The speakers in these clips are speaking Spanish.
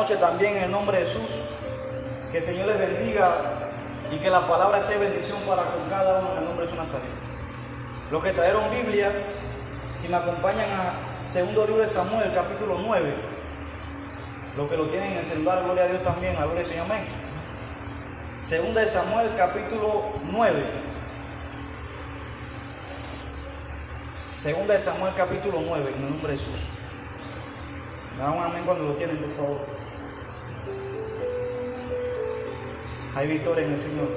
noche también en el nombre de Jesús. Que el Señor les bendiga y que la palabra sea bendición para con cada uno en el nombre de su Nazareno. Los que trajeron Biblia, si me acompañan a segundo libro de Samuel, capítulo 9. Los que lo tienen en el celular, gloria a Dios también, gloria al amén. Segunda de Samuel, capítulo 9. Segunda de Samuel, capítulo 9, en el nombre de Jesús. Un amén cuando lo tienen, por favor. Hay victoria en el Señor.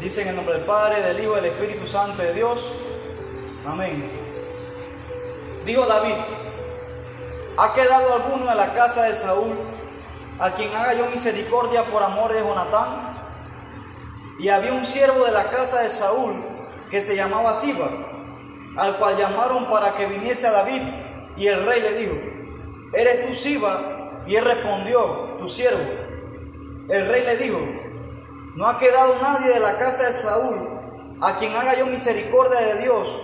Dice en el nombre del Padre, del Hijo del Espíritu Santo de Dios. Amén. Dijo David, ¿ha quedado alguno en la casa de Saúl a quien haga yo misericordia por amor de Jonatán? Y había un siervo de la casa de Saúl que se llamaba Siba, al cual llamaron para que viniese a David. Y el rey le dijo, ¿eres tú Siba? Y él respondió, tu siervo. El rey le dijo, no ha quedado nadie de la casa de Saúl a quien haga yo misericordia de Dios.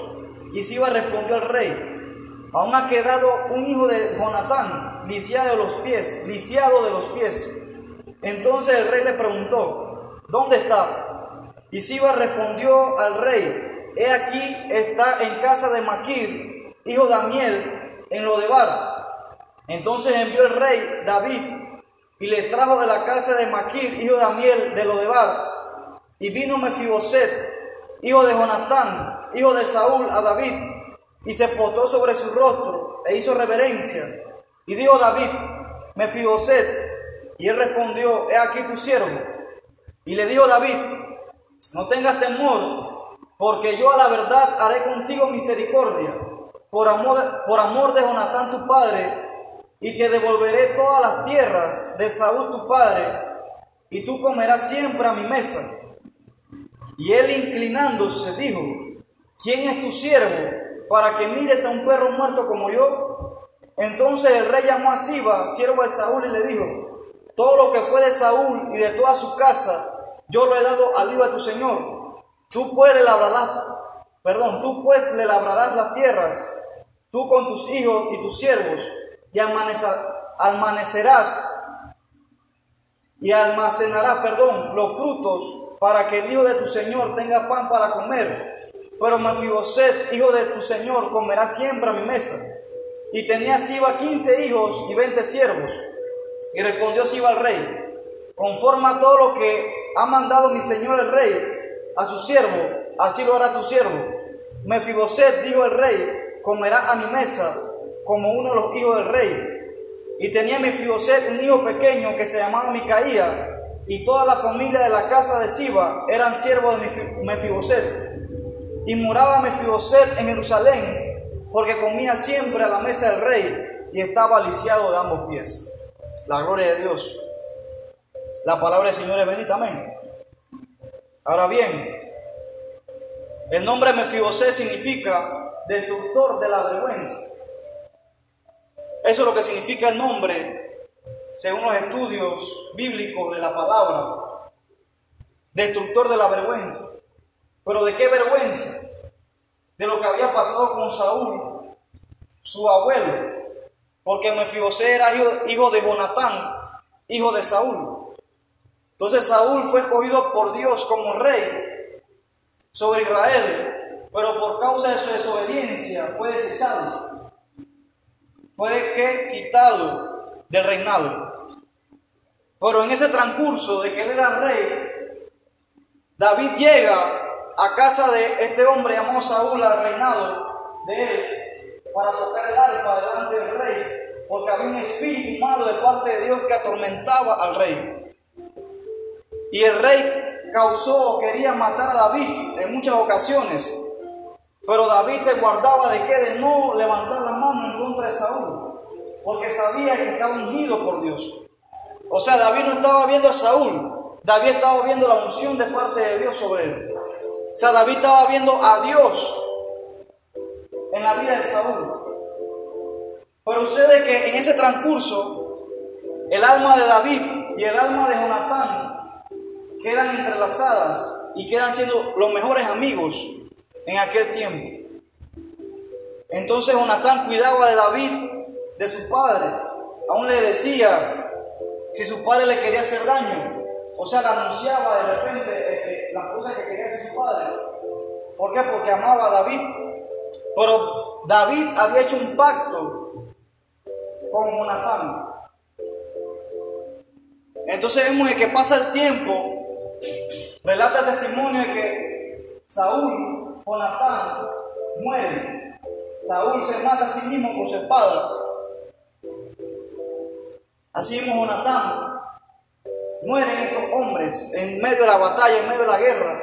Y Siba respondió al rey, aún ha quedado un hijo de Jonatán, lisiado de los pies, lisiado de los pies. Entonces el rey le preguntó, ¿dónde está? Y Siba respondió al rey, he aquí está en casa de Maquir, hijo de Amiel, en Lodebar. Entonces envió el rey David y le trajo de la casa de Maquir, hijo de Amiel, de Lodebar. Y vino Mefiboset, hijo de Jonatán, hijo de Saúl, a David, y se potó sobre su rostro e hizo reverencia. Y dijo David, Mefiboset, y él respondió, he aquí tu siervo. Y le dijo David, no tengas temor, porque yo a la verdad haré contigo misericordia, por amor, por amor de Jonatán tu padre, y te devolveré todas las tierras de Saúl tu padre, y tú comerás siempre a mi mesa. Y él inclinándose dijo, ¿quién es tu siervo para que mires a un perro muerto como yo? Entonces el rey llamó a Siba, siervo de Saúl, y le dijo, todo lo que fue de Saúl y de toda su casa, yo lo he dado al hijo de tu señor. Tú le labrarás, perdón, tú pues le labrarás las tierras, tú con tus hijos y tus siervos, y almanecerás y almacenarás, perdón, los frutos para que el hijo de tu señor tenga pan para comer. Pero Mefiboset, hijo de tu señor, comerá siempre a mi mesa. Y tenía Siba quince hijos y veinte siervos. Y respondió Siba al rey, conforme a todo lo que ha mandado mi señor el rey a su siervo, así lo hará tu siervo. Mefiboset, dijo el rey, comerá a mi mesa como uno de los hijos del rey. Y tenía Mefiboset un hijo pequeño que se llamaba Micaía, y toda la familia de la casa de Siba eran siervos de Mefiboset. Y moraba Mefiboset en Jerusalén, porque comía siempre a la mesa del rey y estaba lisiado de ambos pies. La gloria de Dios. La palabra del Señor es bendita, amén. Ahora bien, el nombre Mefiboset significa destructor de la vergüenza. Eso es lo que significa el nombre, según los estudios bíblicos de la palabra. Destructor de la vergüenza. ¿Pero de qué vergüenza? De lo que había pasado con Saúl, su abuelo. Porque Mefibosé era hijo, de Jonatán, hijo de Saúl. Entonces Saúl fue escogido por Dios como rey sobre Israel, pero por causa de su desobediencia fue desechado fue que quitado del reinado. Pero en ese transcurso de que él era rey, David llega a casa de este hombre llamado Saúl al reinado de él para tocar el arpa delante del rey, porque había un espíritu malo de parte de Dios que atormentaba al rey. Y el rey causó, quería matar a David en muchas ocasiones, pero David se guardaba de que de no levantar la mano en contra de Saúl, porque sabía que estaba ungido por Dios. O sea, David no estaba viendo a Saúl, David estaba viendo la unción de parte de Dios sobre él. O sea, David estaba viendo a Dios en la vida de Saúl. Pero sucede que en ese transcurso, el alma de David y el alma de Jonatán quedan entrelazadas y quedan siendo los mejores amigos en aquel tiempo. Entonces Jonatán cuidaba de David, de su padre. Aún le decía, si su padre le quería hacer daño. O sea, le anunciaba de repente eh, eh, las cosas que quería hacer su padre. ¿Por qué? Porque amaba a David. Pero David había hecho un pacto con Jonatán. Entonces vemos que pasa el tiempo, relata el testimonio de que Saúl, Jonatán, muere. Saúl se mata a sí mismo con su espada. Así mismo Jonatán mueren estos hombres en medio de la batalla, en medio de la guerra.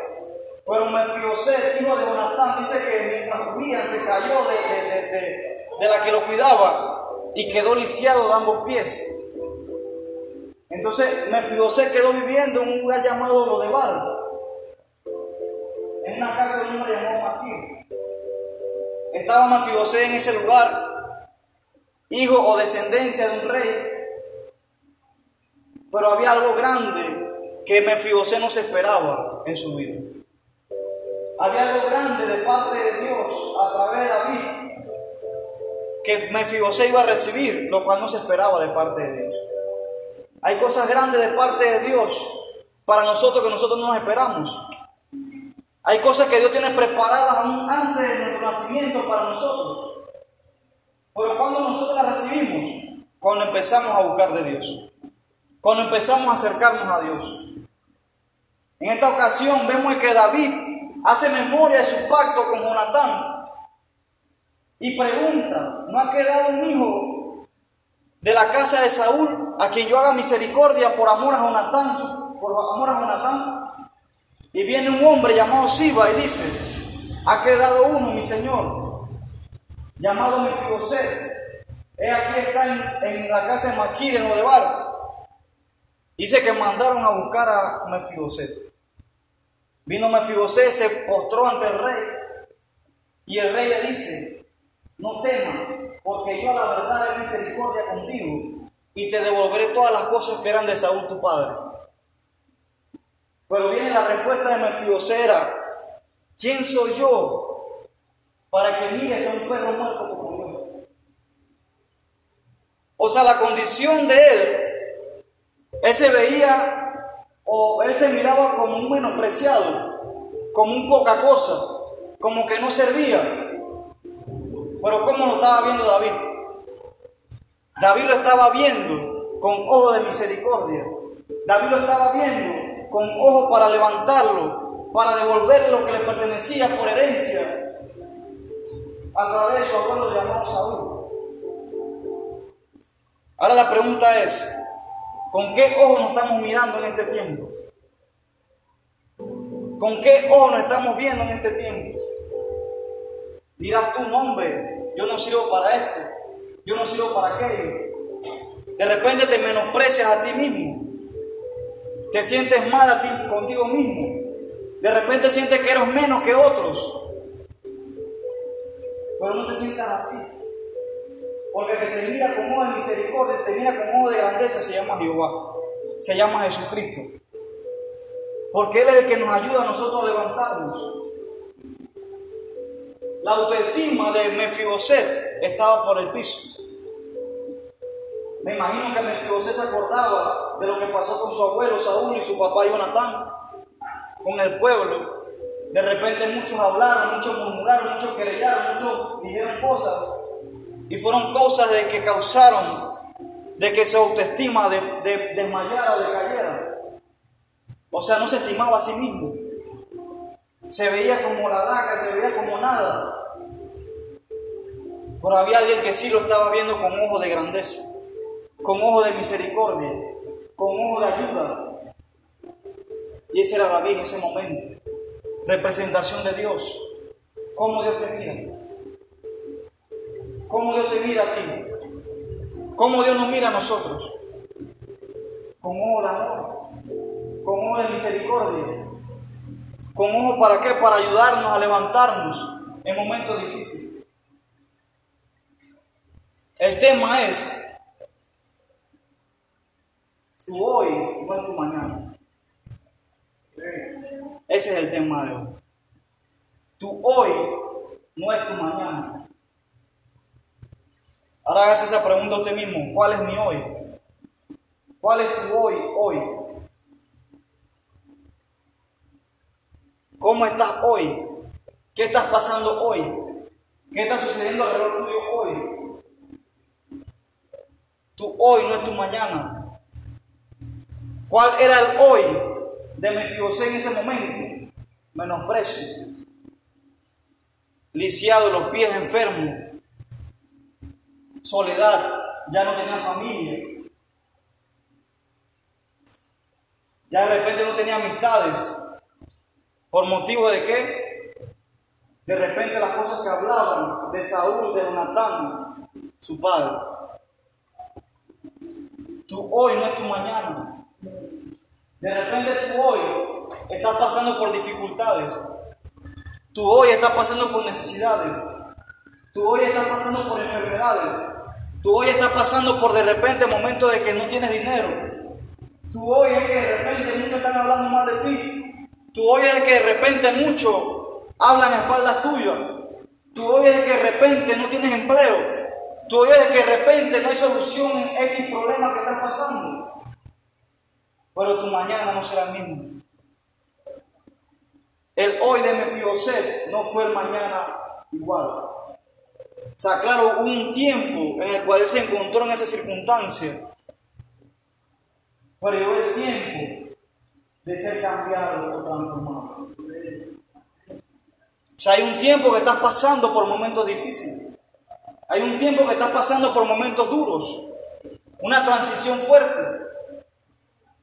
Pero Mefiboset, hijo de Jonatán, dice que mientras huían se cayó de, la que lo cuidaba y quedó lisiado de ambos pies. Entonces Mefiboset quedó viviendo en un lugar llamado Lodebar, en una casa de un hombre llamado Maquín. Estaba Mefiboset en ese lugar, hijo o descendencia de un rey, pero había algo grande que Mefiboset no se esperaba en su vida. Había algo grande de parte de Dios a través de David que Mefibosé iba a recibir, lo cual no se esperaba de parte de Dios. Hay cosas grandes de parte de Dios para nosotros que nosotros no nos esperamos. Hay cosas que Dios tiene preparadas aún antes de nuestro nacimiento para nosotros. Pero cuando nosotros las recibimos, cuando empezamos a buscar de Dios, cuando empezamos a acercarnos a Dios. En esta ocasión vemos que David hace memoria de su pacto con Jonatán y pregunta, ¿no ha quedado un hijo de la casa de Saúl a quien yo haga misericordia por amor a Jonatán? Por amor a Jonatán. Y viene un hombre llamado Siba y dice, ha quedado uno, mi señor, llamado Mefiboset. He aquí está en, la casa de Maquir, en Odebar. Dice que mandaron a buscar a Mefiboset. Vino Mefibosé, se postró ante el rey. Y el rey le dice, no temas, porque yo la verdad he misericordia contigo y te devolveré todas las cosas que eran de Saúl tu padre. Pero viene la respuesta de Mefibosé era, ¿quién soy yo para que mires a un perro muerto como yo? O sea, la condición de él, él se veía o él se miraba como un menospreciado, como un poca cosa, como que no servía. Pero ¿cómo lo estaba viendo David? David lo estaba viendo con ojo de misericordia. David lo estaba viendo con ojo para levantarlo, para devolverle lo que le pertenecía por herencia a través de su abuelo llamado Saúl. Ahora la pregunta es, ¿Con qué ojo nos estamos mirando en este tiempo? ¿Con qué ojo nos estamos viendo en este tiempo? Dirás tu nombre, yo no sirvo para esto, yo no sirvo para aquello. De repente te menosprecias a ti mismo, te sientes mal a ti contigo mismo. De repente sientes que eres menos que otros. Pero no te sientas así. Porque el que te mira con ojo de misericordia, te mira con ojo de grandeza, se llama Jehová. Se llama Jesucristo. Porque Él es el que nos ayuda a nosotros a levantarnos. La autoestima de Mefiboset estaba por el piso. Me imagino que Mefiboset se acordaba de lo que pasó con su abuelo Saúl y su papá Jonatán, con el pueblo. De repente muchos hablaron, muchos murmuraron, muchos querellaron, muchos dijeron cosas y fueron cosas de que causaron de que su autoestima de, de, desmayara o decayera. O sea, no se estimaba a sí mismo. Se veía como la daga, se veía como nada. Pero había alguien que sí lo estaba viendo con ojo de grandeza, con ojo de misericordia, con ojo de ayuda. Y ese era David en ese momento. Representación de Dios. ¿Cómo Dios te mira? ¿Cómo Dios te mira a ti? ¿Cómo Dios nos mira a nosotros? Con ojo de amor, con ojo de misericordia. ¿Con ojo para qué? Para ayudarnos a levantarnos en momentos difíciles. El tema es, tu hoy es tu mañana. Ese es el tema de hoy. Tu hoy no es tu mañana. Ahora hagas esa pregunta a usted mismo, ¿cuál es mi hoy? ¿Cuál es tu hoy, hoy? ¿Cómo estás hoy? ¿Qué estás pasando hoy? ¿Qué está sucediendo alrededor tuyo hoy? Tu hoy no es tu mañana. ¿Cuál era el hoy de Mefibosé en ese momento? Menosprecio. Lisiado, los pies enfermos. Soledad. Ya no tenía familia. Ya de repente no tenía amistades. ¿Por motivo de qué? De repente las cosas que hablaban de Saúl, de Jonatán, su padre. Tu hoy no es tu mañana. De repente tú hoy estás pasando por dificultades. Tu hoy estás pasando por necesidades. Tu hoy estás pasando por enfermedades. Tu hoy estás pasando por de repente momentos de que no tienes dinero. Tu hoy es que de repente muchos están hablando mal de ti. Tu hoy es que de repente muchos hablan a espaldas tuyas. Tu hoy es que de repente no tienes empleo. Tu hoy es que de repente no hay solución en X problema que estás pasando. Pero tu mañana no será el mismo. El hoy de Mefiboset no fue el mañana igual. O sea, claro, hubo un tiempo en el cual él se encontró en esa circunstancia pero llegó el tiempo de ser cambiado o transformado. O sea, hay un tiempo que estás pasando por momentos difíciles. Hay un tiempo que estás pasando por momentos duros. Una transición fuerte.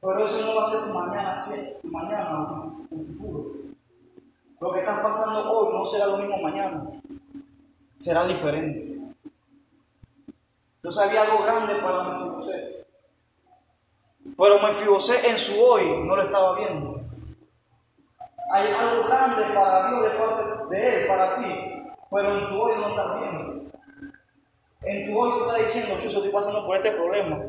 Pero eso no va a ser tu mañana, tu mañana, tu futuro. Lo que estás pasando hoy no será lo mismo mañana. Será diferente. Entonces había algo grande para nosotros. Pero Mefibosé en su hoy no lo estaba viendo. Hay algo grande para Dios de parte de Él, para ti, pero en tu hoy no estás viendo. En tu hoy tú estás diciendo, yo estoy pasando por este problema.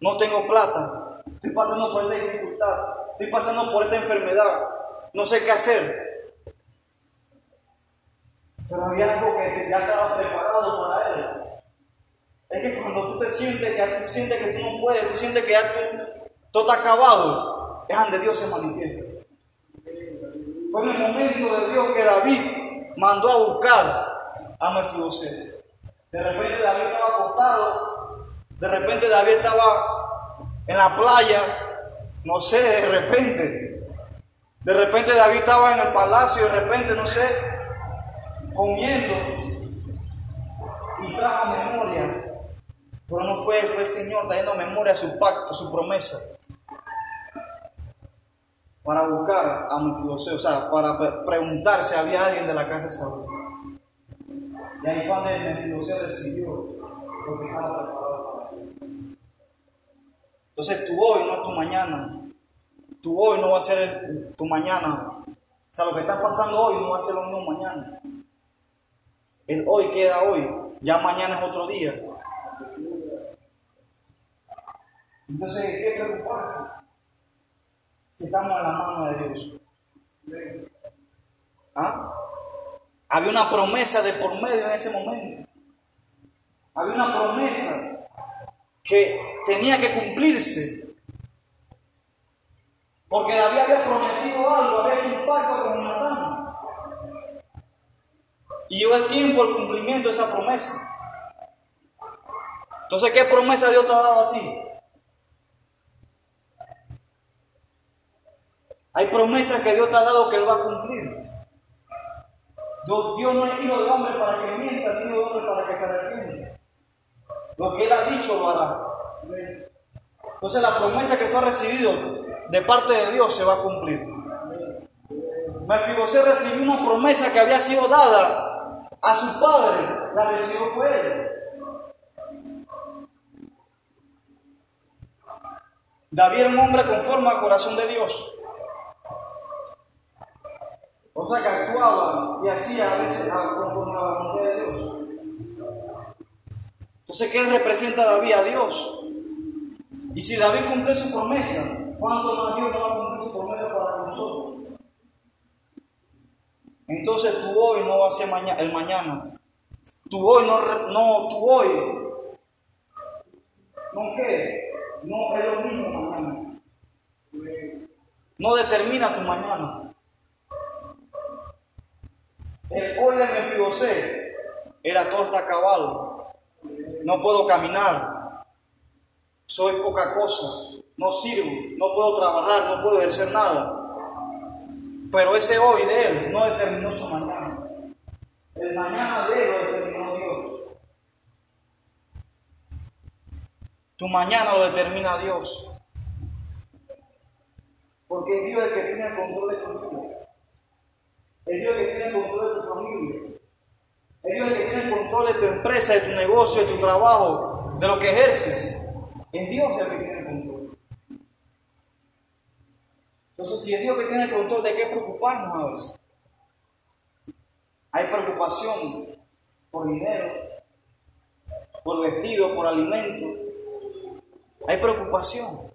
No tengo plata. Estoy pasando por esta dificultad. Estoy pasando por esta enfermedad. No sé qué hacer. Pero había algo que ya estaba preparado para él. Es que cuando tú te sientes que tú sientes que tú no puedes, tú sientes que ya todo está acabado, es donde Dios se manifiesta. Fue en el momento de Dios que David mandó a buscar a Mefiboset. De repente David estaba acostado, de repente David estaba en la playa, no sé, de repente. De repente David estaba en el palacio, de repente, no sé, comiendo y trajo memoria pero no fue, fue el Señor trayendo memoria su pacto, su promesa. Para buscar a Mefibosé, o sea, para preguntar si había alguien de la casa de Saúl. Y ahí fue donde Mefibosé recibió lo que estaba preparado para él. Entonces tu hoy no es tu mañana. Tu hoy no va a ser tu mañana. O sea, lo que está pasando hoy no va a ser lo mismo mañana. El hoy queda hoy. Ya mañana es otro día. Entonces, ¿qué preocuparse? Si estamos en la mano de Dios. ¿Ah? Había una promesa de por medio en ese momento. Había una promesa que tenía que cumplirse. Porque David había prometido algo, había hecho un pacto con Natán. Y llegó el tiempo el cumplimiento de esa promesa. Entonces, ¿qué promesa Dios te ha dado a ti? Hay promesas que Dios te ha dado que Él va a cumplir. Dios no es hijo de hombre para que mienta, ni hijo de hombre para que se arrepienta. Lo que Él ha dicho lo hará. Entonces la promesa que tú has recibido de parte de Dios se va a cumplir. Mefibosé recibió una promesa que había sido dada a su padre. La recibió fue él. David era un hombre conforme al corazón de Dios. O sea que actuaba y hacía a veces conforme a la voluntad de Dios. Entonces, ¿qué representa David a Dios? Y si David cumple su promesa, ¿cuánto más Dios no va a cumplir su promesa para nosotros? Entonces tu hoy no va a ser el mañana. Tu hoy no, no, tu hoy, ¿no qué? no es lo mismo mañana. No determina tu mañana. El hoy de Mefibosé era todo está acabado. No puedo caminar. Soy poca cosa. No sirvo. No puedo trabajar. No puedo ejercer nada. Pero ese hoy de él no determinó su mañana. El mañana de él lo determinó Dios. Tu mañana lo determina Dios. Porque Dios es el que tiene el control de tu vida. Es Dios el que tiene el control de tu familia. Es Dios el que el control de tu empresa, de tu negocio, de tu trabajo, de lo que ejerces. Es Dios el que tiene el control. Entonces, si es Dios que tiene el control, ¿de qué preocuparnos a veces? Hay preocupación por dinero, por vestido, por alimento. Hay preocupación.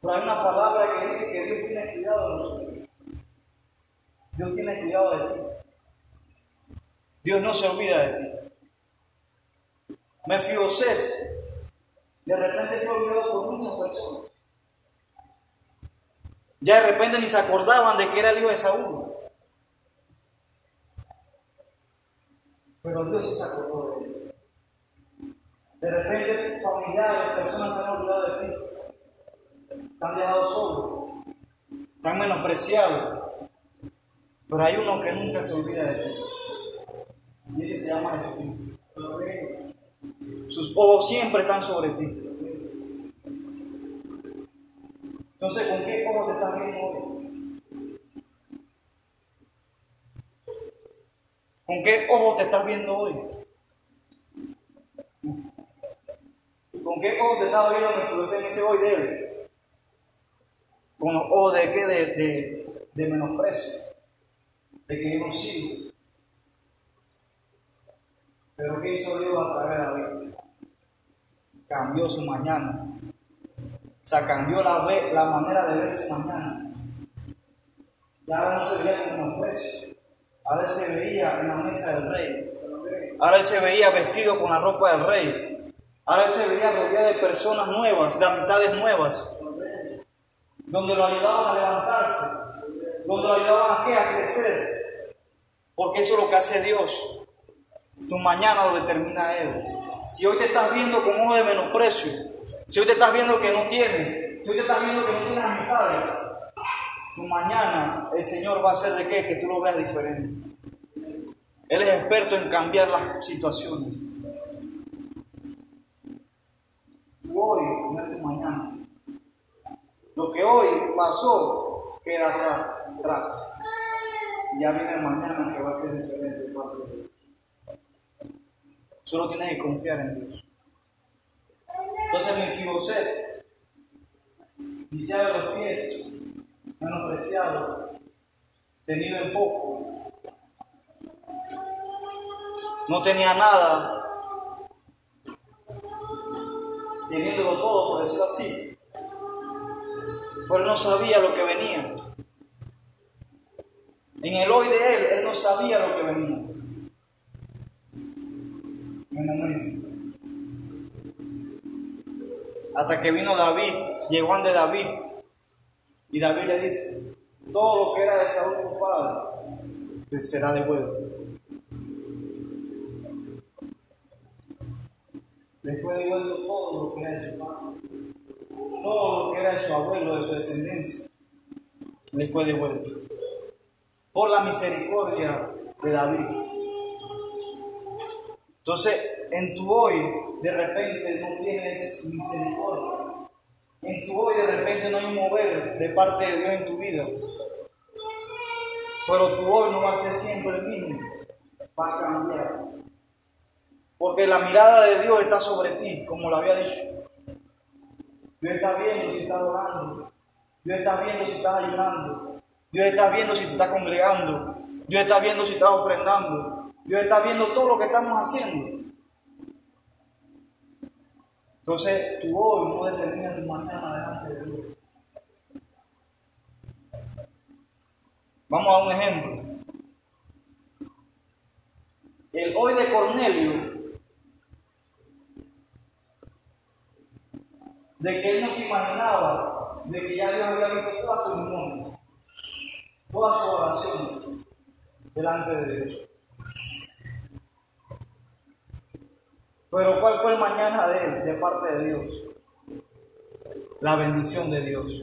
Pero hay una palabra que dice que Dios tiene cuidado de nosotros. Dios tiene cuidado de ti. Dios no se olvida de ti. Me ser. de repente fue olvidado por muchas personas. Ya de repente ni se acordaban de que era el hijo de Saúl. Pero Dios se acordó de él. De repente familiares, personas se han olvidado de ti. Te han dejado solo. Te han menospreciado. Pero hay uno que nunca se olvida de ti. Y ese se llama Jesús. Sus ojos siempre están sobre ti. Entonces, ¿con qué ojos te estás viendo hoy? ¿Con qué ojos te estás viendo hoy? ¿Con qué ojos te estás viendo en ese hoy de él? ¿Con los ojos de qué? De, de, de menosprecio, de que yo no sirvo. Pero ¿qué hizo Dios a través de la vida? Cambió su mañana. O sea, cambió la, la manera de ver su mañana. Ya no se veía como menosprecio. Ahora se veía en la mesa del rey. Ahora se veía vestido con la ropa del rey. Ahora se veía rodeado de personas nuevas, de amistades nuevas, donde lo ayudaban a levantarse, donde lo ayudaban a, a crecer. Porque eso es lo que hace Dios. Tu mañana lo determina Él. Si hoy te estás viendo con ojo de menosprecio, si hoy te estás viendo que no tienes, si hoy te estás viendo que no tienes amistades, tu mañana el Señor va a hacer de qué? Que tú lo veas diferente. Él es experto en cambiar las situaciones. hoy no es tu mañana. Lo que hoy pasó queda atrás. Y ya viene mañana que va a ser diferente. Solo tienes que confiar en Dios. Entonces mi Fiboset, iniciado los pies, menospreciado, tenido en poco, no tenía nada, teniéndolo todo, por decirlo así, pero él no sabía lo que venía. En el hoy de él, él no sabía lo que venía. Hasta que vino David, llegó ante David, y David le dice, todo lo que era de Saúl tu padre, te será devuelto. Le fue devuelto todo lo que era de su padre, todo lo que era de su abuelo, de su descendencia, le fue devuelto. Por la misericordia de David. Entonces, en tu hoy, de repente no tienes misericordia. En tu hoy, de repente no hay un mover de parte de Dios en tu vida. Pero tu hoy no va a ser siempre el mismo. Va a cambiar. Porque la mirada de Dios está sobre ti, como lo había dicho. Dios está viendo si estás orando. Dios está viendo si estás ayunando. Dios está viendo si te estás congregando. Dios está viendo si estás ofrendando. Dios está viendo todo lo que estamos haciendo. Entonces, tu hoy no determina tu mañana delante de Dios. Vamos a un ejemplo. El hoy de Cornelio de que él no se imaginaba de que ya Dios había visto toda su memoria, toda su oración delante de Dios. Pero ¿cuál fue el mañana de él, de parte de Dios? La bendición de Dios.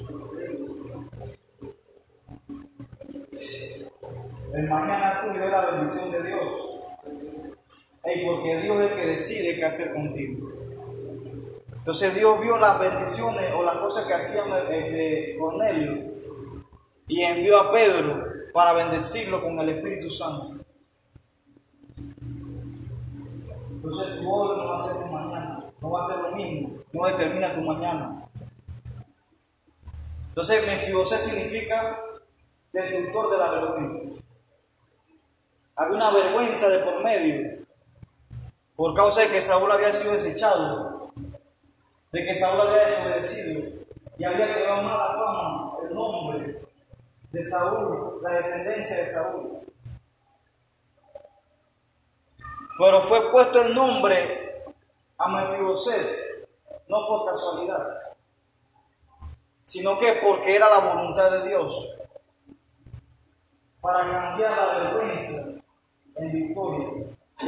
El mañana tuyo es la bendición de Dios. Y porque Dios es el que decide qué hacer contigo. Entonces Dios vio las bendiciones o las cosas que hacían este, Cornelio y envió a Pedro para bendecirlo con el Espíritu Santo. Entonces tu hoy no va a ser tu mañana, no va a ser lo mismo, no determina tu mañana. Entonces Mefibosé significa destructor de la vergüenza. Había una vergüenza de por medio, por causa de que Saúl había sido desechado, de que Saúl había desobedecido y había quedado mala fama el nombre de Saúl, la descendencia de Saúl. Pero fue puesto el nombre a Mefiboset, no por casualidad, sino que porque era la voluntad de Dios, para cambiar la vergüenza en victoria,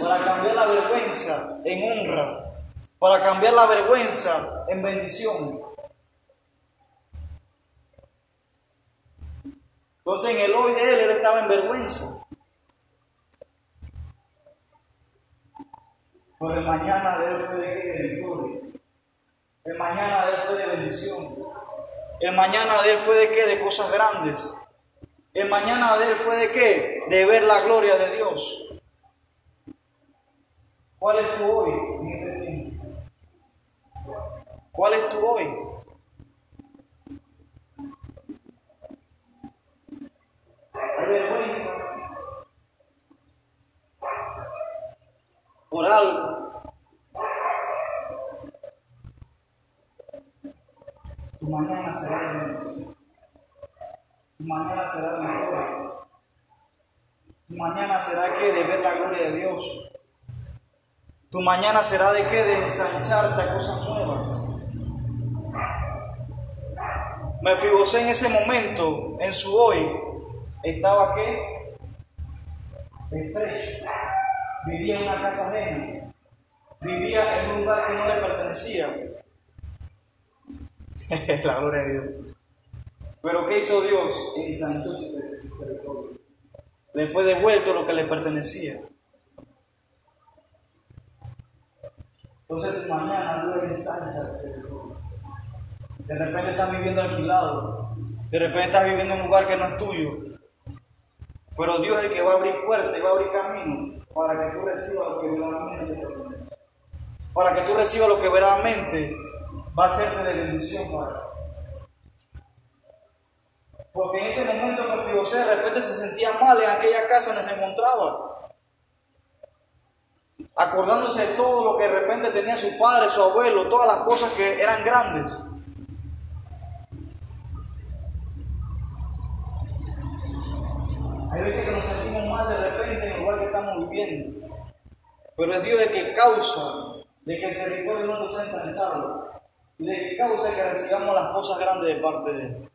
para cambiar la vergüenza en honra, para cambiar la vergüenza en bendición. Entonces en el hoy de él, él estaba en vergüenza. Pero el mañana de él fue de, victoria. El mañana de él fue de bendición. El mañana de él fue de qué? De cosas grandes. El mañana de él fue de qué? De ver la gloria de Dios. ¿Cuál es tu hoy? ¿Cuál es tu hoy? Hay vergüenza por. Tu mañana será de Tu mañana será gloria. Tu mañana será que de ver la gloria de Dios. Tu mañana será de qué? De ensancharte a cosas nuevas. Me Mefibosé en ese momento, en su hoy, estaba qué? Estrecho. Vivía en una casa ajena. Vivía en un lugar que no le pertenecía. La gloria de Dios. Pero ¿qué hizo Dios? Su territorio. Le fue devuelto lo que le pertenecía. Entonces mañana Dios ensancha De repente estás viviendo alquilado. De repente estás viviendo en un lugar que no es tuyo. Pero Dios es el que va a abrir puertas y va a abrir camino para que tú recibas lo que verdaderamente. Para que tú recibas lo que verdaderamente va a hacerte de bendición para Porque en ese momento José de repente se sentía mal en aquella casa donde se encontraba acordándose de todo lo que de repente tenía su padre, su abuelo, todas las cosas que eran grandes. Hay veces que nos sentimos mal de repente en el lugar que estamos pero es Dios el que causa de que el territorio no sea ensanchado y de que causa que recibamos las cosas grandes de parte de Él.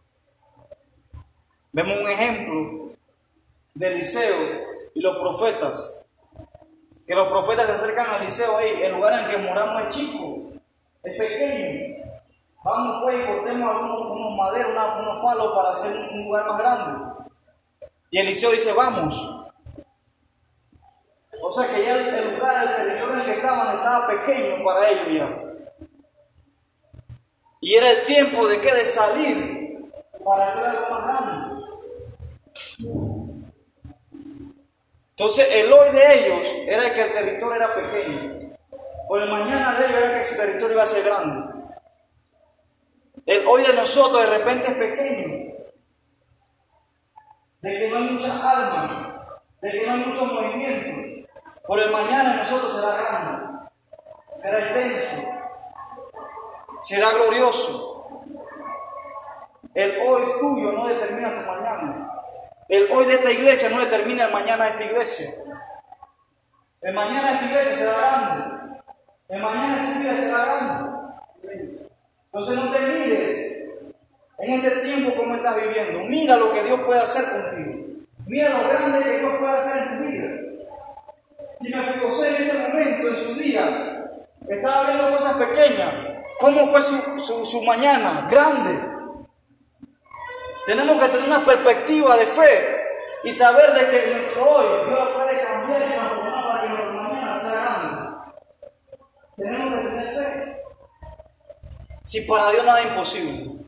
Vemos un ejemplo de Eliseo y los profetas que los profetas se acercan a Eliseo ahí, el lugar en que moramos es chico, es pequeño. Vamos pues y cortemos algunos, unos maderos, unos, palos para hacer un, lugar más grande. Y Eliseo dice, vamos. O sea que ya el, lugar, el territorio en el que estaban estaba pequeño para ellos ya. Y era el tiempo de que de salir para hacer algo más grande. Entonces el hoy de ellos era que el territorio era pequeño. Por el mañana de ellos era que su territorio iba a ser grande. El hoy de nosotros de repente es pequeño. De que no hay muchas almas. De que no hay mucho movimiento. Por el mañana nosotros será grande. Será extenso. Será glorioso. El hoy tuyo no determina tu mañana. El hoy de esta iglesia no determina el mañana de esta iglesia. El mañana de esta iglesia será grande. El mañana de esta iglesia será grande. Entonces no te mires en este tiempo como estás viviendo. Mira lo que Dios puede hacer contigo. Mira lo grande que Dios puede hacer en tu vida. Si me José en ese momento, en su día, estaba viendo cosas pequeñas, ¿cómo fue su, su, su mañana? Grande. Tenemos que tener una perspectiva de fe y saber de que nuestro hoy Dios puede cambiar y transformar para que nuestra mañana sea grande. Tenemos que tener fe. Si para Dios nada es imposible.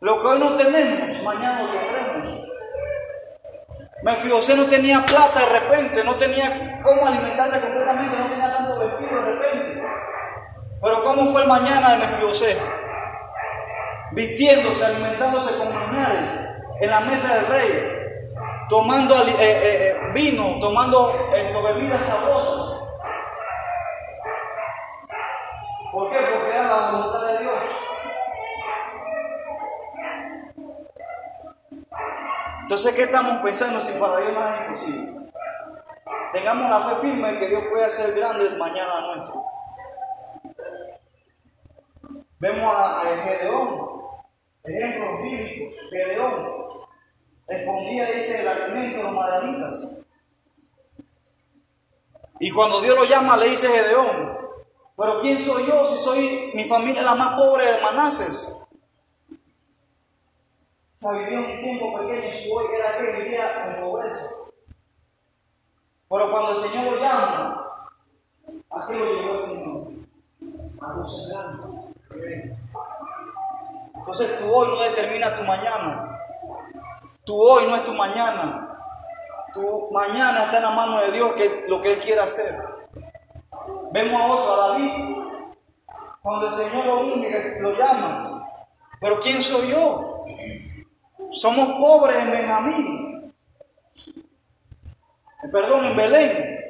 Lo que hoy no tenemos, mañana lo tendremos. Mefibosé no tenía plata de repente, no tenía cómo alimentarse completamente, no tenía tanto vestido de repente. Pero ¿cómo fue el mañana de Mefibosé? Vistiéndose, alimentándose con manjares en la mesa del rey, tomando eh, eh, eh, vino, tomando bebidas sabrosas. ¿Por qué? Porque era la voluntad de Dios. Entonces, ¿qué estamos pensando si para Dios nada es imposible? Tengamos la fe firme que Dios puede hacer grande el mañana nuestro. Vemos a, Gedeón, ejemplos bíblicos. Gedeón respondía, dice, el alimento de los madanitas. Y cuando Dios lo llama, le dice Gedeón, pero ¿quién soy yo si soy mi familia la más pobre de Manases? O sea, vivía un tiempo pequeño y su hoy era que vivía en pobreza. Pero cuando el Señor lo llama, ¿a qué lo llevó el Señor? A los grandes. Entonces tu hoy no determina tu mañana. Tu hoy no es tu mañana. Tu mañana está en la mano de Dios, que lo que Él quiere hacer. Vemos a otro, a David, cuando el Señor lo unge, lo llama. Pero ¿quién soy yo? Somos pobres en Benjamín. Perdón, en Belén.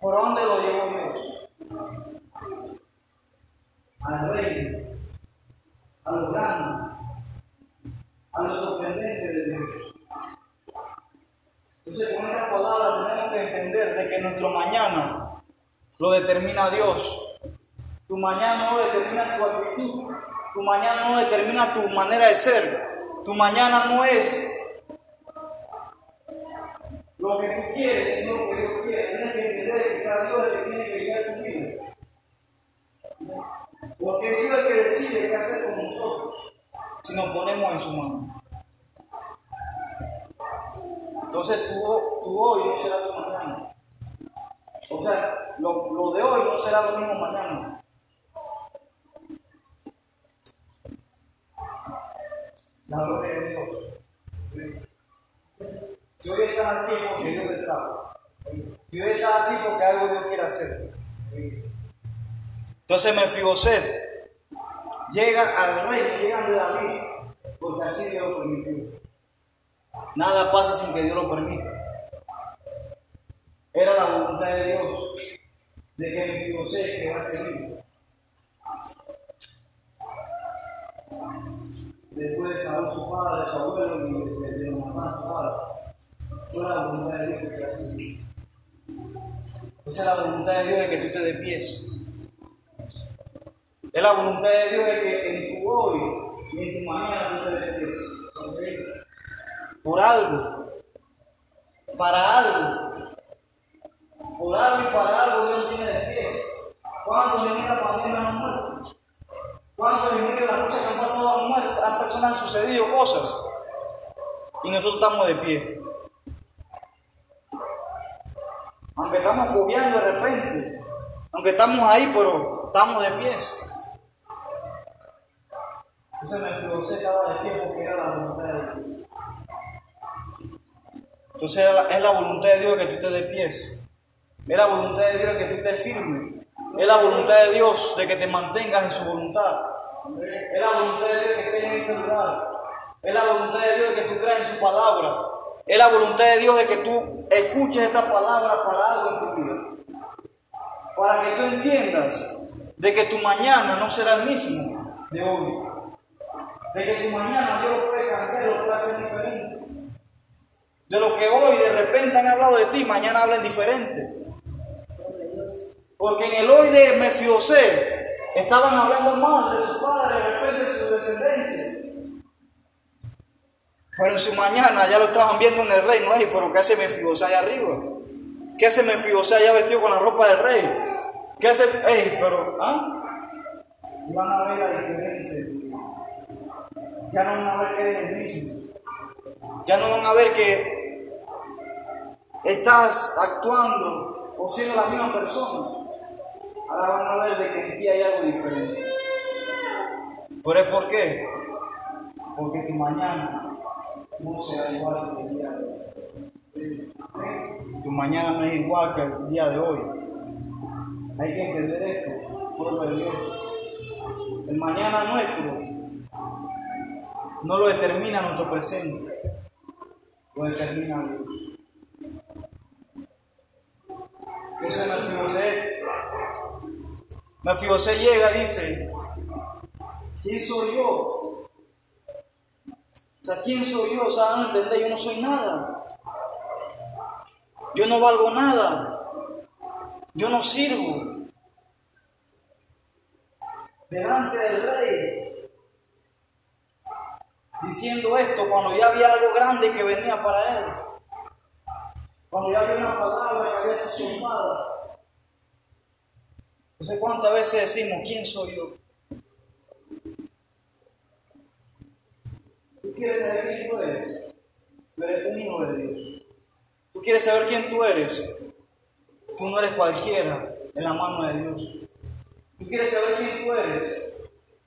¿Por dónde lo llevó Dios? Al rey, a lo grande, a lo sorprendente de Dios. Entonces, con estas palabras tenemos que entender de que nuestro mañana lo determina Dios. Tu mañana no determina tu actitud. Tu mañana no determina tu manera de ser. Tu mañana no es lo que tú quieres, sino lo que Dios quiere. Tienes que entender que sea Dios el que tiene que guiar tu vida. Porque Dios es el que decide qué hacer con nosotros si nos ponemos en su mano. Entonces tu, tu hoy no será tu mañana. O sea, lo, lo de hoy no será lo mismo mañana. La gloria de Dios. Si hoy estás aquí porque Dios te. Si hoy estás aquí porque algo Dios quiere hacer. Entonces Mefiboset llega al rey, llega de David, porque así Dios lo permitió. Nada pasa sin que Dios lo permita. Era la voluntad de Dios de que Mefiboset que va a seguir después de Saúl su padre, su abuelo y de, mamá su padre. Fue la voluntad de Dios que te hace. Esa es la voluntad de Dios de que tú te despies. Es la voluntad de Dios de que en tu hoy y en tu mañana tú te despies. Por algo. Para algo. Por algo y para algo Dios tiene despies. ¿Cuándo venía la pandemia no muertos? ¿Cuántos en medio de las cosas que han pasado a personas han sucedido cosas? Y nosotros estamos de pie. Aunque estamos cojeando de repente, aunque estamos ahí, pero estamos de pies. Entonces me José estaba de pie porque era la voluntad de Dios. Entonces es la voluntad de Dios que tú estés de pies. Es la voluntad de Dios que tú estés firme. Es la voluntad de Dios de que te mantengas en su voluntad. Es la voluntad de Dios que estés en este lugar. Es la voluntad de Dios de que tú creas en su palabra. Es la voluntad de Dios de que tú escuches esta palabra para algo en tu vida. Para que tú entiendas de que tu mañana no será el mismo de hoy. De que tu mañana Dios puede cambiar, lo puede hacer diferente. De lo que hoy de repente han hablado de ti, mañana hablan diferente. Porque en el hoy de Mefiosé estaban hablando mal de su padre, de de su descendencia. Pero en su mañana ya lo estaban viendo en el reino, ¿eh? pero ¿qué hace Mefiosé allá arriba? ¿Qué hace Mefiosé allá vestido con la ropa del rey? ¿Qué hace? Ey, pero, ¿ah? Van a ver la diferencia. Ya no van a ver que es el mismo. Ya no van a ver que estás actuando o siendo la misma persona. Ahora van a ver de que en ti hay algo diferente. ¿Pero es por qué? Porque tu mañana no será igual que el día de hoy. Tu mañana no es igual que el día de hoy. Hay que entender esto, pueblo de Dios. El mañana nuestro no lo determina nuestro presente, lo determina Dios. Eso es Mefibosé. Mefibosé llega y dice, ¿quién soy yo? O sea, ¿quién soy yo? O sea, no entendés, yo no soy nada. Yo no valgo nada. Yo no sirvo. Delante del rey. Diciendo esto cuando ya había algo grande que venía para él. Cuando ya había una palabra que había sido sumada. Entonces, ¿cuántas veces decimos, ¿quién soy yo? ¿Tú quieres saber quién tú eres? Tú eres un hijo de Dios. ¿Tú quieres saber quién tú eres? Tú no eres cualquiera en la mano de Dios. ¿Tú quieres saber quién tú eres?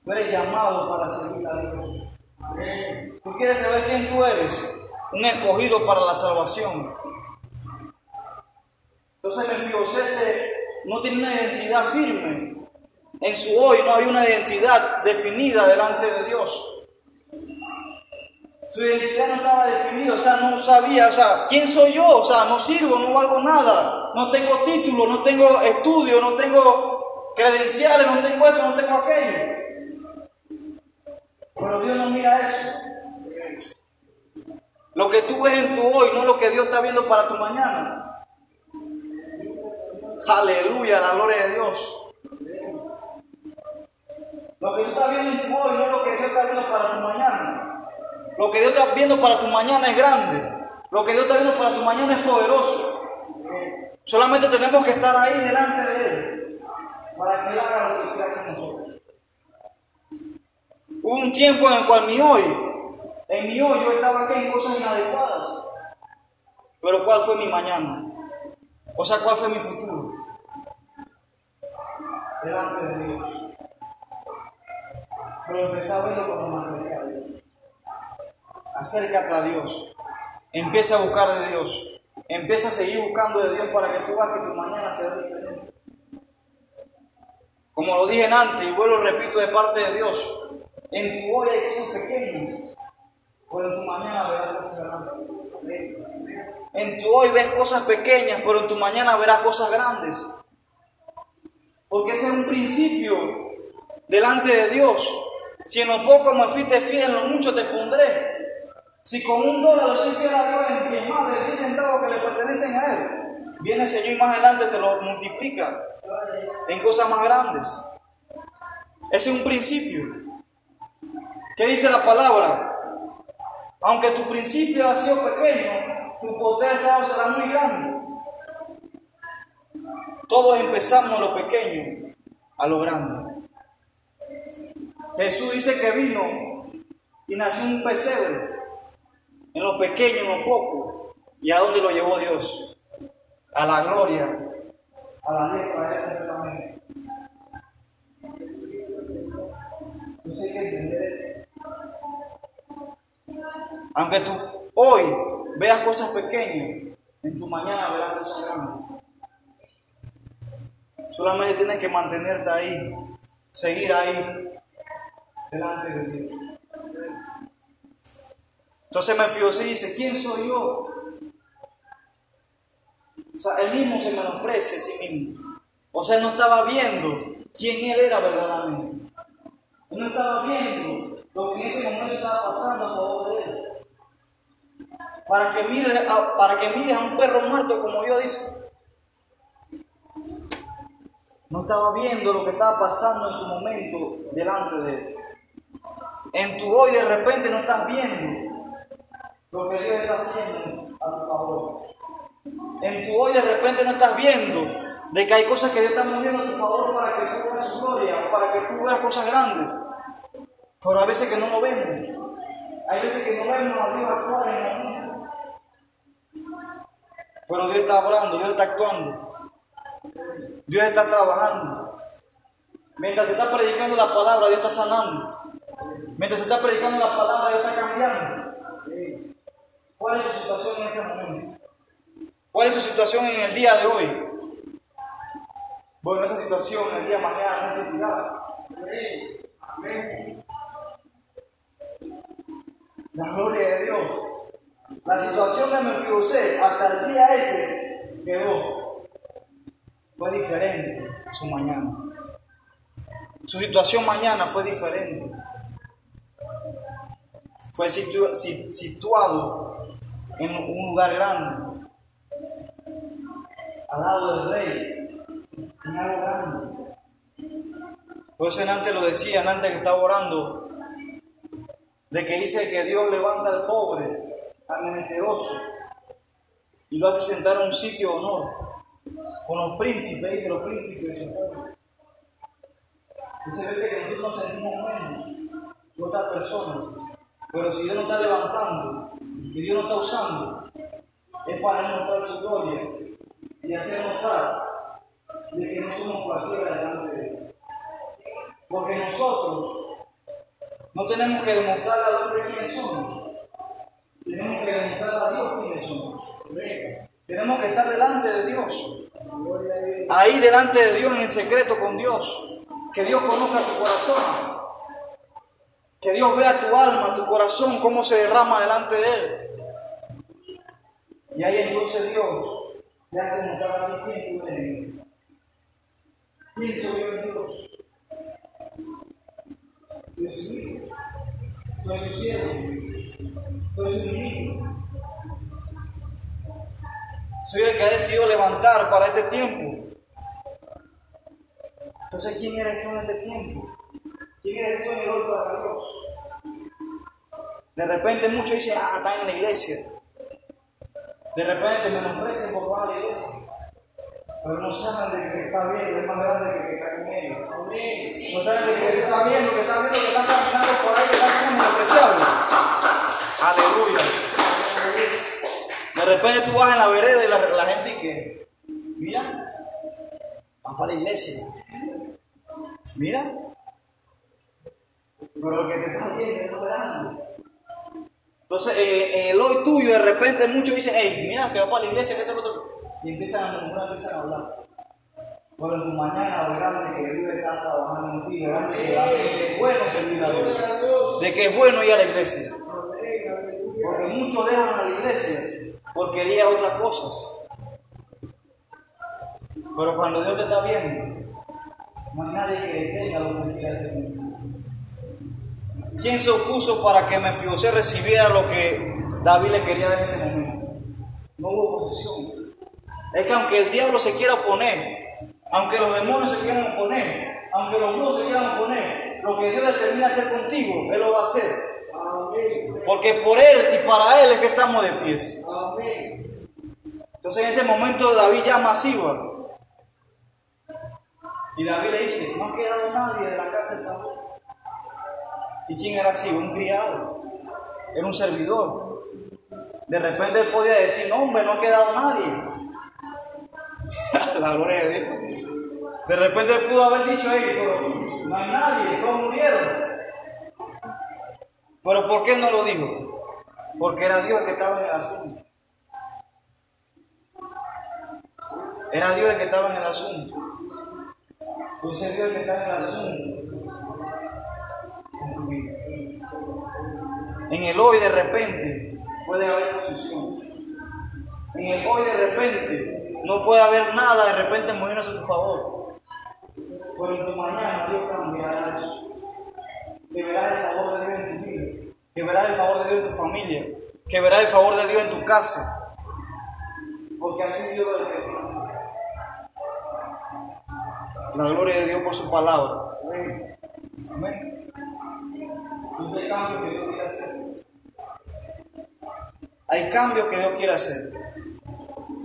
Tú eres llamado para servir a Dios. ¿Tú quieres saber quién tú eres? Un escogido para la salvación. Entonces Mefibosé no tiene una identidad firme. En su hoy no hay una identidad definida delante de Dios. Su identidad no estaba definida, o sea, no sabía, o sea, ¿quién soy yo? O sea, no sirvo, no valgo nada, no tengo título, no tengo estudio, no tengo credenciales, no tengo esto, no tengo aquello. Pero Dios no mira eso. Lo que tú ves en tu hoy no es lo que Dios está viendo para tu mañana. Aleluya, la gloria de Dios. Lo que tú estás viendo en tu hoy no es lo que Dios está viendo para tu mañana. Lo que Dios está viendo para tu mañana es grande. Lo que Dios está viendo para tu mañana es poderoso. Solamente tenemos que estar ahí delante de Él para que Él haga lo que quiera hacer nosotros. Hubo un tiempo en el cual mi hoy, en mi hoy yo estaba aquí en cosas inadecuadas. Pero ¿cuál fue mi mañana? O sea, ¿cuál fue mi futuro? Delante de Dios. Pero empecé a verlo como material acércate a Dios. Empieza a buscar de Dios. Empieza a seguir buscando de Dios para que tú veas que tu mañana sea diferente. Como lo dije antes y vuelvo repito de parte de Dios, en tu hoy hay cosas pequeñas, pero en tu mañana verás cosas grandes. En tu hoy ves cosas pequeñas, pero en tu mañana verás cosas grandes. Porque ese es un principio delante de Dios. Si en lo poco me fuiste fiel, en lo mucho te pondré. Si con un dólar soy fiel a Dios en más de 10 centavos que le pertenecen a Él, viene el Señor y más adelante te lo multiplica en cosas más grandes. Ese es un principio. ¿Qué dice la palabra? Aunque tu principio ha sido pequeño, tu poder será muy grande. Todos empezamos a lo pequeño, a lo grande. Jesús dice que vino y nació un pesebre en lo pequeño, en lo poco. ¿Y a dónde lo llevó Dios? A la gloria, a la letra de Entonces. Aunque tú hoy veas cosas pequeñas, en tu mañana verás cosas grandes. Solamente tienes que mantenerte ahí, seguir ahí, delante de Dios. Entonces me y dice, ¿quién soy yo? O sea, él mismo se menosprecia a sí mismo. O sea, él no estaba viendo quién él era verdaderamente. Él no estaba viendo lo que en ese momento estaba pasando a favor de él. Para que mires a, para que mires a un perro muerto como yo dice. No estaba viendo lo que estaba pasando en su momento delante de él. En tu hoy de repente no estás viendo lo que Dios está haciendo a tu favor. En tu hoy de repente no estás viendo de que hay cosas que Dios está moviendo a tu favor para que tú veas su gloria, para que tú veas cosas grandes. Pero a veces que no lo vemos. Hay veces que no vemos a Dios actuar en la vida. Pero Dios está hablando, Dios está actuando. Dios está trabajando. Mientras se está predicando la palabra, Dios está sanando. Mientras se está predicando la palabra, Dios está cambiando. ¿Cuál es tu situación en este momento? ¿Cuál es tu situación en el día de hoy? Bueno, esa situación el día de mañana necesidad. Amén. La gloria de Dios. La situación de Mefiboset hasta el día ese quedó. Fue diferente su mañana. Su situación mañana fue diferente. Fue situado en un lugar grande, al lado del rey, por eso en antes lo decía, antes que estaba orando, de que dice que Dios levanta al pobre, al menesteroso, y lo hace sentar en un sitio de honor, con los príncipes, dice los príncipes de su pueblo. Muchas veces que nosotros nos sentimos menos que otras personas, pero si Dios nos está levantando y Dios nos está usando, es para demostrar su gloria y hacer notar de que no somos cualquiera delante de Él. Porque nosotros no tenemos que demostrar al hombre quiénes somos. Tenemos que demostrar a Dios quiénes somos. Tenemos que estar delante de Dios. Ahí delante de Dios en el secreto con Dios. Que Dios conozca tu corazón. Que Dios vea tu alma, tu corazón, cómo se derrama delante de Él. Y ahí entonces Dios le hace notar a ti quién tú eres. ¿Quién soy yo en Dios? Soy su hijo, soy su siervo, soy su hijo. Soy el que ha decidido levantar para este tiempo. Entonces, ¿quién eres tú en este tiempo? ¿Quién eres tú en el hoy para Dios? De repente muchos dicen, ah, están en la iglesia. De repente menosprecian por toda la iglesia pero no saben de que está bien, es más grande que que está con ellos. No saben de que está bien, lo que está bien, lo que están caminando por ahí, que están menospreciables. Aleluya. De repente tú vas en la vereda y la, la gente que, mira, vas para la iglesia. Mira. Pero lo que te está bien es más grande. Entonces, eh, el hoy tuyo, de repente muchos dicen, hey, mira, que va para la iglesia, que esto, otro y empiezan a murmurar, empiezan a hablar. Pero en tu mañana verán que Dios está trabajando en ti, que es bueno servir a Dios, de que es bueno ir a la iglesia. Porque muchos dejan a la iglesia por querer otras cosas. Pero cuando Dios te está viendo, no hay nadie que detenga lo que quiere hacer. ¿Quién se opuso para que Mefiosé recibiera lo que David le quería en ese momento? No hubo oposición. Es que aunque el diablo se quiera oponer, aunque los demonios se quieran oponer, aunque los brujos se quieran oponer, lo que Dios determina hacer contigo, Él lo va a hacer. Porque por Él y para Él es que estamos de pies. Entonces en ese momento David llama a. Y David le dice, no ha quedado nadie de la casa de Saúl. ¿Y quién era Siba? Un criado. Era un servidor. De repente él podía decir, no hombre, no ha quedado nadie. la gloria de Dios. De repente pudo haber dicho, ahí, pero no hay nadie, todos murieron. Pero ¿por qué no lo dijo? Porque era Dios el que estaba en el asunto. Era Dios el que estaba en el asunto. Entonces Dios el que está en el asunto. En el hoy de repente puede haber posición. En el hoy de repente no puede haber nada de repente moviéndose a tu favor. Pero en tu mañana Dios cambiará eso. Que verás el favor de Dios en tu vida. Que verás el favor de Dios en tu familia. Que verás el favor de Dios en tu casa. Porque así Dios lo la gloria de Dios por su palabra. Amén. Hay cambios que Dios quiere hacer. Hay cambios que Dios quiere hacer.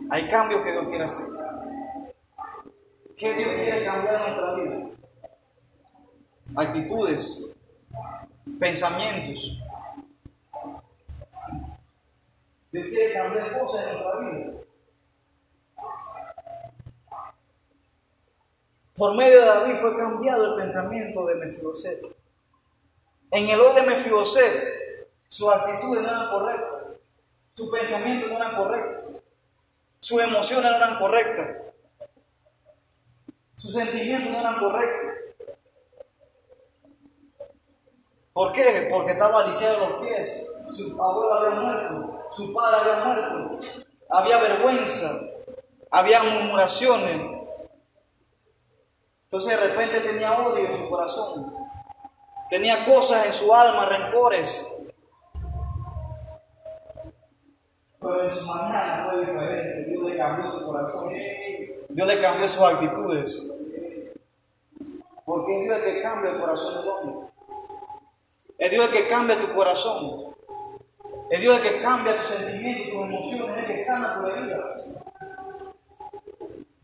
Hay cambios que Dios quiere hacer. ¿Qué Dios quiere cambiar en nuestra vida? Actitudes, pensamientos. Dios quiere cambiar cosas en nuestra vida. Por medio de David fue cambiado el pensamiento de Mefiboset. En el hoy de Mefiboset, sus actitudes no eran correctas, sus pensamientos no eran correctos, sus emociones no eran correctas, sus sentimientos no eran correctos. ¿Por qué? Porque estaba lisiado los pies, su abuelo había muerto, su padre había muerto, había vergüenza, había murmuraciones, entonces de repente tenía odio en su corazón. Tenía cosas en su alma, rencores. Pero en su mañana fue diferente. Dios le cambió su corazón. Dios le cambió sus actitudes. Porque es Dios el que cambia el corazón del hombre. Es Dios el que cambia tu corazón. Es Dios el que cambia tus sentimientos, tus emociones, es el que sana tus heridas.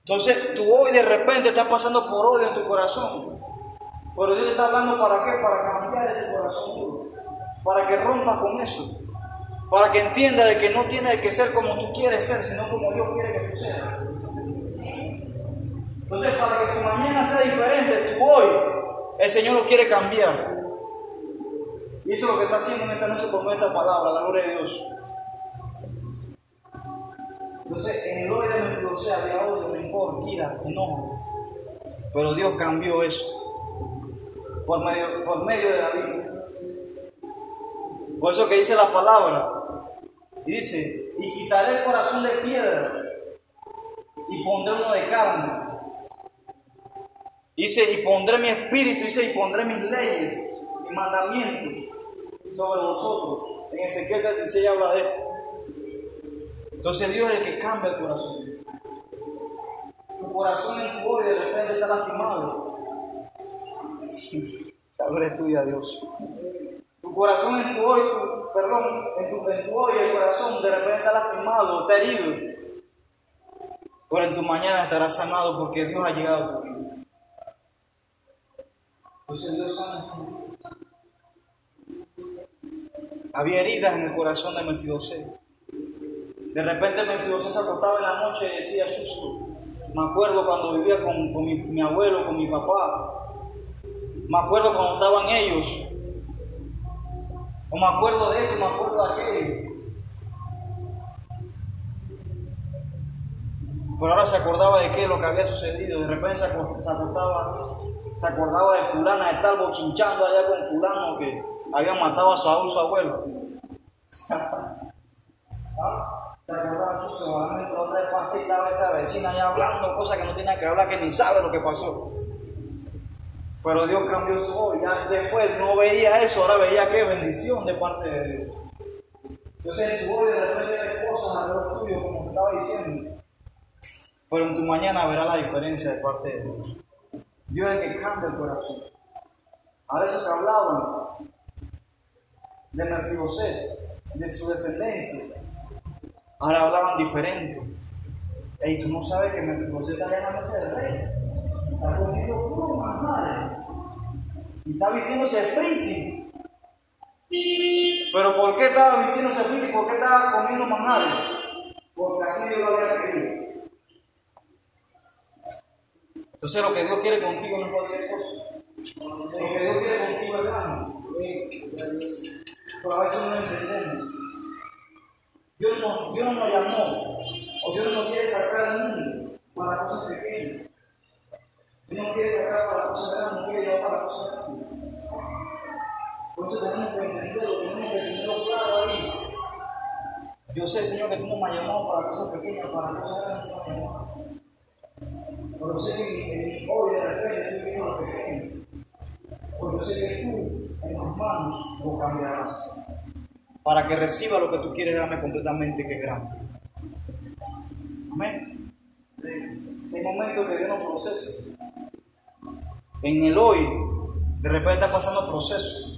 Entonces tú hoy de repente estás pasando por odio en tu corazón. Pero Dios te está hablando para qué? Para cambiar ese corazón Para que rompas con eso. Para que entiendas de que no tienes que ser como tú quieres ser, sino como Dios quiere que tú seas. Entonces, para que tu mañana sea diferente, tú hoy, el Señor lo quiere cambiar. Y eso es lo que está haciendo en esta noche con esta palabra, la gloria de Dios. Entonces, en el hoy de nuestro había odio, rencor, ira, enojo. Pero Dios cambió eso por medio, por medio de David. Por eso que dice la palabra, y dice, y quitaré el corazón de piedra y pondré uno de carne. Dice, y pondré mi espíritu, dice, y pondré mis leyes y mandamientos sobre vosotros. En Ezequiel 36 habla de esto. Entonces Dios es el que cambia el corazón. Tu corazón en tu hoy de repente está lastimado. La gloria es tuya, Dios. Tu corazón en tu hoy, perdón, en tu, en tu hoy el corazón de repente está lastimado, está herido. Pero en tu mañana estará sanado porque Dios ha llegado tu vida. Entonces Dios sana Había heridas en el corazón de Mefiboset. De repente me se acostaba en la noche y decía, me acuerdo cuando vivía con, mi, abuelo, con mi papá. Me acuerdo cuando estaban ellos. O me acuerdo de esto, me acuerdo de aquello. Pero ahora se acordaba de qué lo que había sucedido. De repente se acordaba, se acordaba de fulana de estar bochinchando allá con fulano que había matado a Saúl, su abuelo. ¿Te estaba esa vecina allá hablando cosas que no tenía que hablar, que ni sabe lo que pasó. Pero Dios cambió su voz. Ya después no veía eso, ahora veía qué bendición de parte de Dios. Entonces en tu voz de repente ves cosas alrededor tuyo, como te estaba diciendo. Pero en tu mañana verás la diferencia de parte de Dios. Dios es el que cambia el corazón. A eso que hablaban de Mefiboset, de su descendencia, Ahora hablaban diferente. Y tú no sabes que me José está llamándose de rey. Está comiendo puro madre. Y está vistiéndose pretty. Pero ¿por qué estaba vistiéndose pretty? ¿Por qué estaba comiendo manjares? Porque así Dios lo había querido. Entonces lo que Dios quiere contigo no es cualquier cosa. Lo que Dios quiere contigo es grande. Pero a veces no entendemos. Dios no, Dios nos llamó, o Dios no quiere sacar al mundo para cosas pequeñas. Dios no quiere sacar para cosas grandes, no quiere llevar para cosas grandes. Por eso tenemos que entenderlo, tenemos que tenerlo claro ahí. Yo sé, Señor, que tú no me has llamado para cosas pequeñas, para cosas grandes no me has llamado. Pero sé que hoy de repente estoy viendo lo pequeño. Porque sé que tú en tus manos lo cambiarás para que reciba lo que tú quieres darme completamente, que es grande. Amén. Hay momentos que Dios nos procesa. en el hoy, de repente está pasando proceso,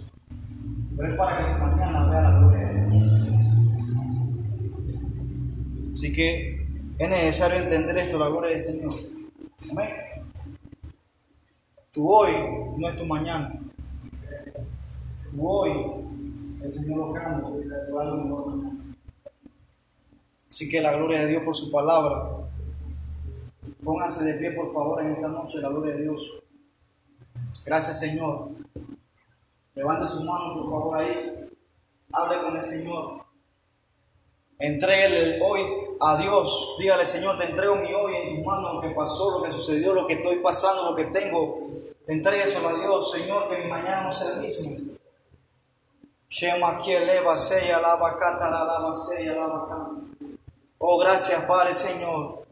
pero es para que mañana vea la gloria. Así que es necesario entender esto, la gloria del Señor. Amén. Tu hoy no es tu mañana. Tu hoy, el Señor lo cambia, tu algo mejor. Así que la gloria de Dios por su palabra. Pónganse de pie, por favor, en esta noche, la gloria de Dios. Gracias, Señor. Levante su mano, por favor, ahí. Hable con el Señor. Entréguele hoy a Dios. Dígale, Señor, te entrego mi hoy en tu mano, lo que pasó, lo que sucedió, lo que estoy pasando, lo que tengo. Entrégueselo a Dios, Señor, que mi mañana no sea el mismo. Eleva, sella, lava, lava, lava. Oh, gracias, Padre, Señor,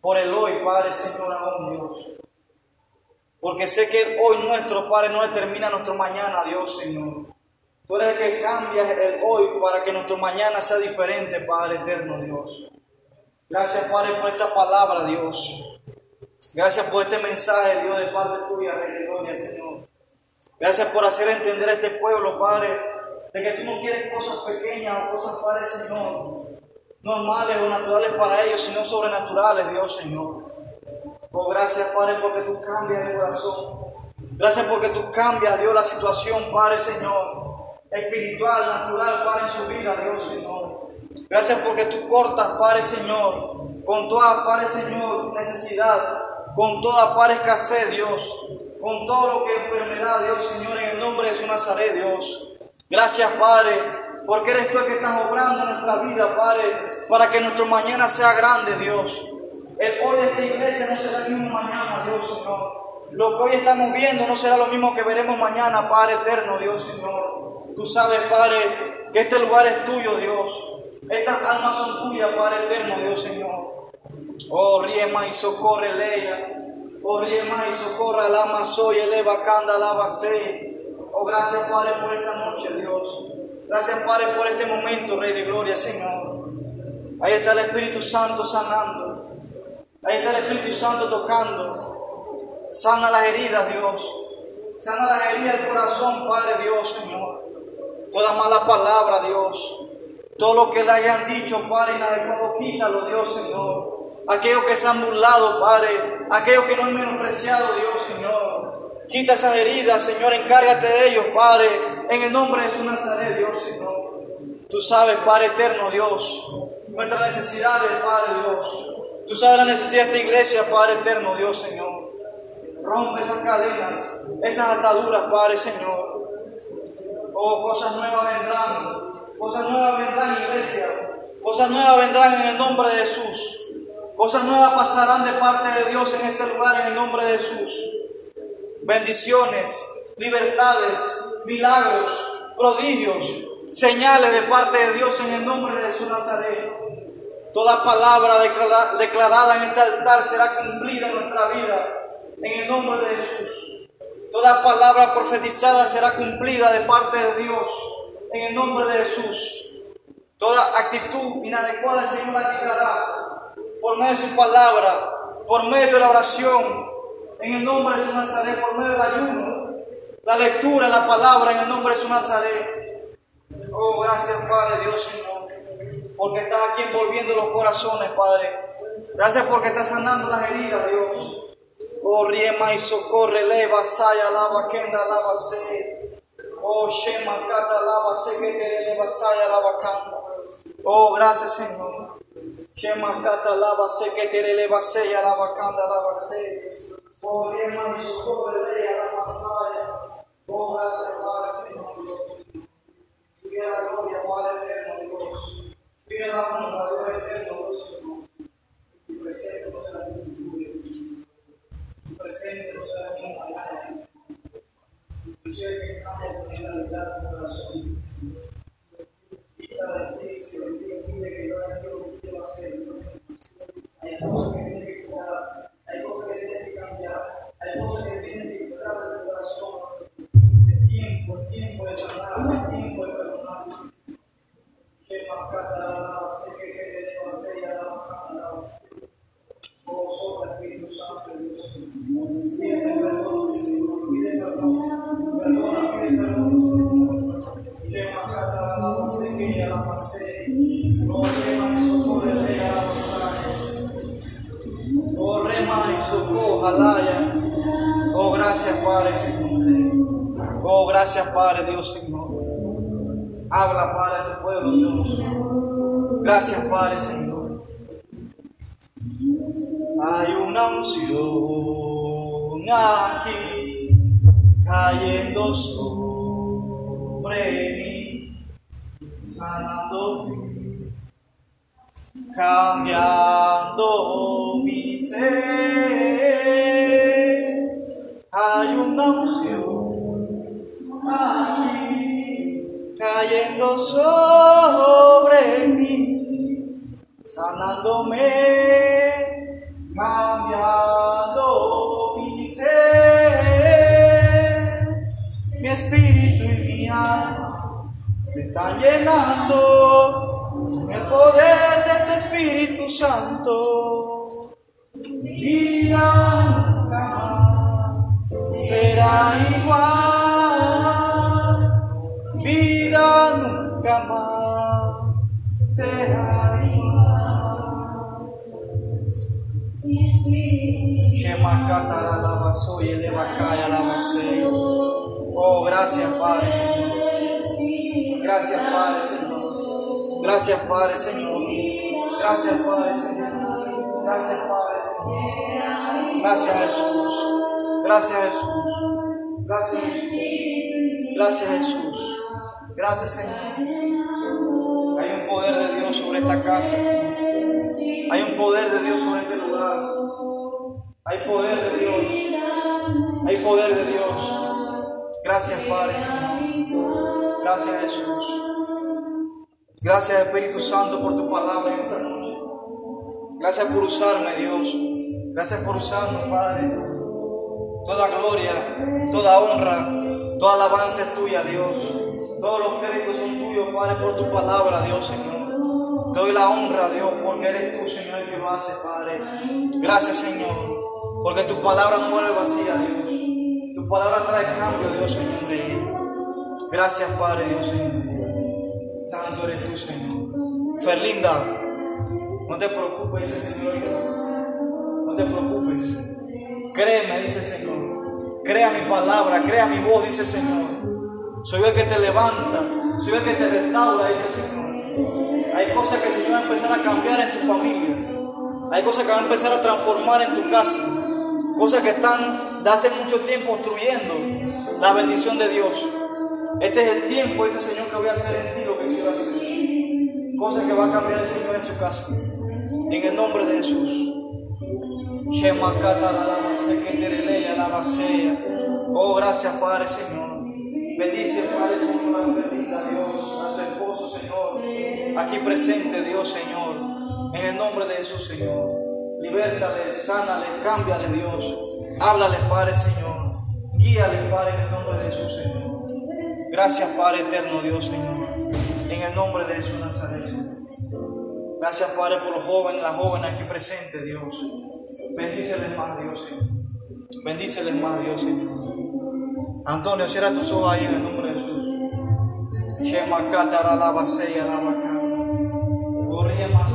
por el hoy, Padre, Señor, aún Dios. Porque sé que hoy nuestro Padre no determina nuestro mañana, Dios, Señor. Tú eres el que cambia el hoy para que nuestro mañana sea diferente, Padre eterno, Dios. Gracias, Padre, por esta palabra, Dios. Gracias por este mensaje, Dios, de Padre tuya, de Gloria, Señor. Gracias por hacer entender a este pueblo, Padre, de que tú no quieres cosas pequeñas o cosas, Padre, Señor, normales o naturales para ellos, sino sobrenaturales, Dios, Señor. Oh, gracias, Padre, porque tú cambias el corazón. Gracias porque tú cambias, Dios, la situación, Padre, Señor, espiritual, natural, Padre, en su vida, Dios, Señor. Gracias porque tú cortas, Padre, Señor, con toda, Padre, Señor, necesidad, con toda, Padre, escasez, Dios, con todo lo que enfermedad, Dios, Señor, en el nombre de su Nazaret, Dios. Gracias, Padre, porque eres tú el que estás obrando en nuestra vida, Padre, para que nuestro mañana sea grande, Dios. El hoy de esta iglesia no será el mismo mañana, Dios, Señor. Lo que hoy estamos viendo no será lo mismo que veremos mañana, Padre eterno, Dios, Señor. Tú sabes, Padre, que este lugar es tuyo, Dios. Estas almas son tuyas, Padre eterno, Dios, Señor. Oh, riema y socorre, leia. Oh, riema y socorre, alama soy, eleva, canda, alaba, se. Oh, gracias, Padre, por esta noche, Dios. Gracias, Padre, por este momento, Rey de Gloria, Señor. Ahí está el Espíritu Santo sanando. Ahí está el Espíritu Santo tocando. Sana las heridas, Dios. Sana las heridas del corazón, Padre Dios, Señor. Toda mala palabra, Dios. Todo lo que le hayan dicho, Padre, inadecuado, quítalo, Dios, Señor. Aquellos que se han burlado, Padre. Aquellos que no han menospreciado, Dios, Señor. Quita esas heridas, Señor. Encárgate de ellos, Padre. En el nombre de su Nazaret, Dios, Señor. Tú sabes, Padre eterno, Dios. Nuestras necesidades, Padre Dios. Tú sabes la necesidad de esta iglesia, Padre eterno, Dios, Señor. Rompe esas cadenas, esas ataduras, Padre, Señor. Oh, cosas nuevas vendrán. Cosas nuevas vendrán, iglesia. Cosas nuevas vendrán en el nombre de Jesús. Cosas nuevas pasarán de parte de Dios en este lugar en el nombre de Jesús. Bendiciones, libertades, milagros, prodigios, señales de parte de Dios en el nombre de Jesús Nazaret. Toda palabra declarada en este altar será cumplida en nuestra vida en el nombre de Jesús. Toda palabra profetizada será cumplida de parte de Dios en el nombre de Jesús. Toda actitud inadecuada el Señor la por medio de su palabra, por medio de la oración, en el nombre de su Nazaret, por medio del ayuno, la lectura la palabra en el nombre de su Nazaret. Oh, gracias Padre Dios Señor, porque estás aquí envolviendo los corazones, Padre. Gracias porque estás sanando las heridas, Dios. Oh, riema y socorre, leva, saya, lava, kenda, lava, se. Oh, shema, kata, lava, se, que te leva, saya, lava, kanda. Oh, gracias, Señor. Shema, kata, lava, se, que te leva, saya, lava, kanda, lava, se. Oh, riema y socorre, leva, lava, saya. Oh, gracias, Padre, Señor. Sigue la gloria, Padre eterno, Dios. Sigue la honra, Dios eterno, Dios, Señor. Y preséntanos en la cultura presente no será como mañana. Inclusive que cambia con la verdad del corazón. Quita de ti, se bendiga, pide que yo haga lo que quiero hacer. Hay cosas que tienen que quitar, hay cosas que tienes que cambiar, hay cosas que tienes que entrar corazón, el tiempo, el tiempo de el tiempo de perdonar. Que marcar la alma, que te debo hacer y alabanza, Dios. Perdona, pide perdón. Que la. Corre más y socorre, alaya. Oh, gracias, Padre, Señor. Oh, gracias, Padre, Dios, Señor. Habla, Padre, tu pueblo, Dios. Gracias, Padre, Señor. Hay una unción aquí cayendo sobre mí, sanando, cambiando ser. Hay una unción aquí cayendo sobre mí, sanándome, cambiando mi ser, mi espíritu y mi alma se están llenando el poder de tu Espíritu Santo. Vida nunca más será igual, vida nunca más será igual. Shemakata la lavasoy, el la lavasei. Oh, gracias Padre Señor. Gracias Padre Señor. Gracias Padre Señor. Gracias Padre Señor. Gracias Padre. Gracias Jesús. Gracias Jesús. Gracias Jesús. Gracias Jesús. Gracias Señor. Hay un poder de Dios sobre esta casa. Hay un poder de Dios sobre este lugar. Hay poder de Dios. Hay poder de Dios. Gracias Padre Señor. Gracias Jesús. Gracias Espíritu Santo por tu palabra en esta noche. Gracias por usarme Dios. Gracias por usarme Padre. Toda gloria, toda honra, toda alabanza es tuya Dios. Todos los créditos son tuyos Padre por tu palabra Dios Señor. Te doy la honra Dios porque eres tú Señor el que lo hace Padre. Gracias Señor. Porque tu palabra no vuelve vacía Dios. Tu palabra trae cambio Dios Señor de ella. Gracias Padre Dios Señor. Santo eres tú, Señor. Ferlinda, no te preocupes, dice el Señor. No te preocupes. Créeme, dice el Señor. Crea mi palabra, crea mi voz, dice el Señor. Soy el que te levanta, soy el que te restaura, dice el Señor. Hay cosas que el Señor va a empezar a cambiar en tu familia. Hay cosas que van a empezar a transformar en tu casa. Cosas que están de hace mucho tiempo obstruyendo la bendición de Dios. Este es el tiempo, dice el Señor, que voy a hacer en ti lo que quiero hacer. Cosas que va a cambiar el Señor en su casa. En el nombre de Jesús. Oh, gracias, Padre Señor. Bendice, Padre Señor, a Fernanda, Dios, a su esposo, Señor. Aquí presente, Dios, Señor. En el nombre de Jesús, Señor. Libértale, sánale, cámbiale, Dios. Háblale, Padre Señor. Guíale, Padre, en el nombre de Jesús, Señor. Gracias, Padre eterno, Dios, Señor. En el nombre de Jesús Nazaret. Gracias, Padre, por los jóvenes, las jóvenes aquí presentes, Dios. Bendíceles más, Dios, Señor. Bendíceles más, Dios, Señor. Antonio, cierra tus ojos ahí en el nombre de Jesús. Shema katara la baseya la bacana. Corría más